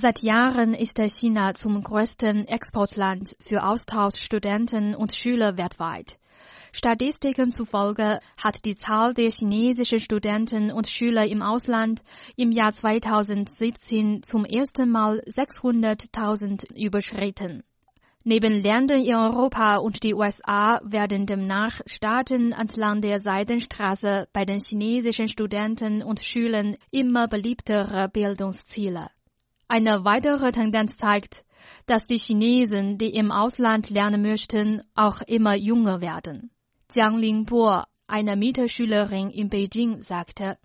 Seit Jahren ist China zum größten Exportland für Austauschstudenten und Schüler weltweit. Statistiken zufolge hat die Zahl der chinesischen Studenten und Schüler im Ausland im Jahr 2017 zum ersten Mal 600.000 überschritten. Neben Ländern in Europa und die USA werden demnach Staaten entlang der Seidenstraße bei den chinesischen Studenten und Schülern immer beliebtere Bildungsziele. Eine weitere Tendenz zeigt, dass die Chinesen, die im Ausland lernen möchten, auch immer jünger werden. Jiang Lingbo, eine Mieterschülerin in Beijing, sagte,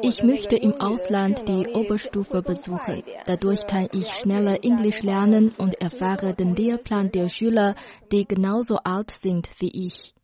ich möchte im Ausland die Oberstufe besuchen. Dadurch kann ich schneller Englisch lernen und erfahre den Lehrplan der Schüler, die genauso alt sind wie ich.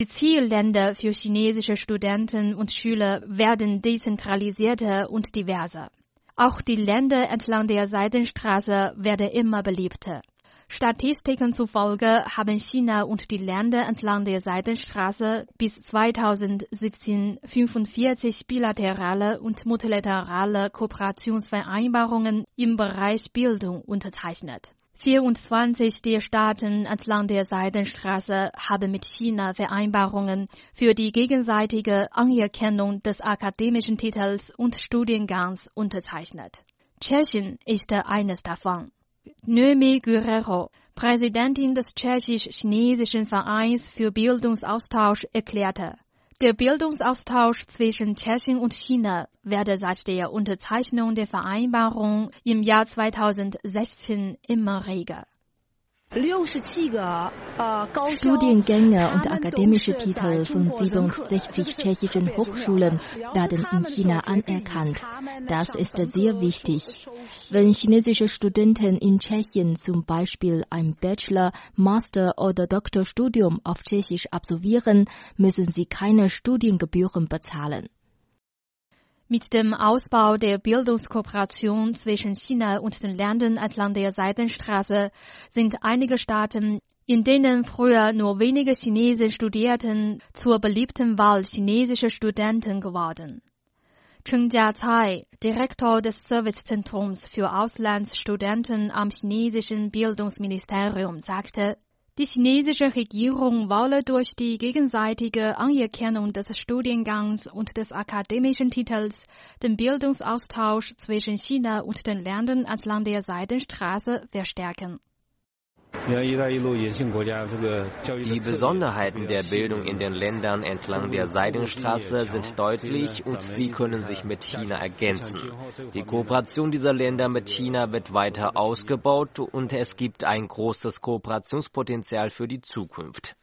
Die Zielländer für chinesische Studenten und Schüler werden dezentralisierter und diverser. Auch die Länder entlang der Seidenstraße werden immer beliebter. Statistiken zufolge haben China und die Länder entlang der Seidenstraße bis 2017 45 bilaterale und multilaterale Kooperationsvereinbarungen im Bereich Bildung unterzeichnet. 24 der Staaten entlang der Seidenstraße haben mit China Vereinbarungen für die gegenseitige Anerkennung des akademischen Titels und Studiengangs unterzeichnet. Tschechien ist eines davon. Noemi Guerrero, Präsidentin des tschechisch-chinesischen Vereins für Bildungsaustausch, erklärte, der Bildungsaustausch zwischen Tschechien und China werde seit der Unterzeichnung der Vereinbarung im Jahr 2016 immer reger. Studiengänge und akademische Titel von 67 tschechischen Hochschulen werden in China anerkannt. Das ist sehr wichtig. Wenn chinesische Studenten in Tschechien zum Beispiel ein Bachelor-, Master- oder Doktorstudium auf Tschechisch absolvieren, müssen sie keine Studiengebühren bezahlen. Mit dem Ausbau der Bildungskooperation zwischen China und den Ländern entlang der Seidenstraße sind einige Staaten, in denen früher nur wenige Chinesen studierten, zur beliebten Wahl chinesischer Studenten geworden. Chen Jiacai, Direktor des Servicezentrums für Auslandsstudenten am chinesischen Bildungsministerium, sagte, die chinesische Regierung wolle durch die gegenseitige Anerkennung des Studiengangs und des akademischen Titels den Bildungsaustausch zwischen China und den Ländern entlang der Seidenstraße verstärken. Die Besonderheiten der Bildung in den Ländern entlang der Seidenstraße sind deutlich und sie können sich mit China ergänzen. Die Kooperation dieser Länder mit China wird weiter ausgebaut und es gibt ein großes Kooperationspotenzial für die Zukunft.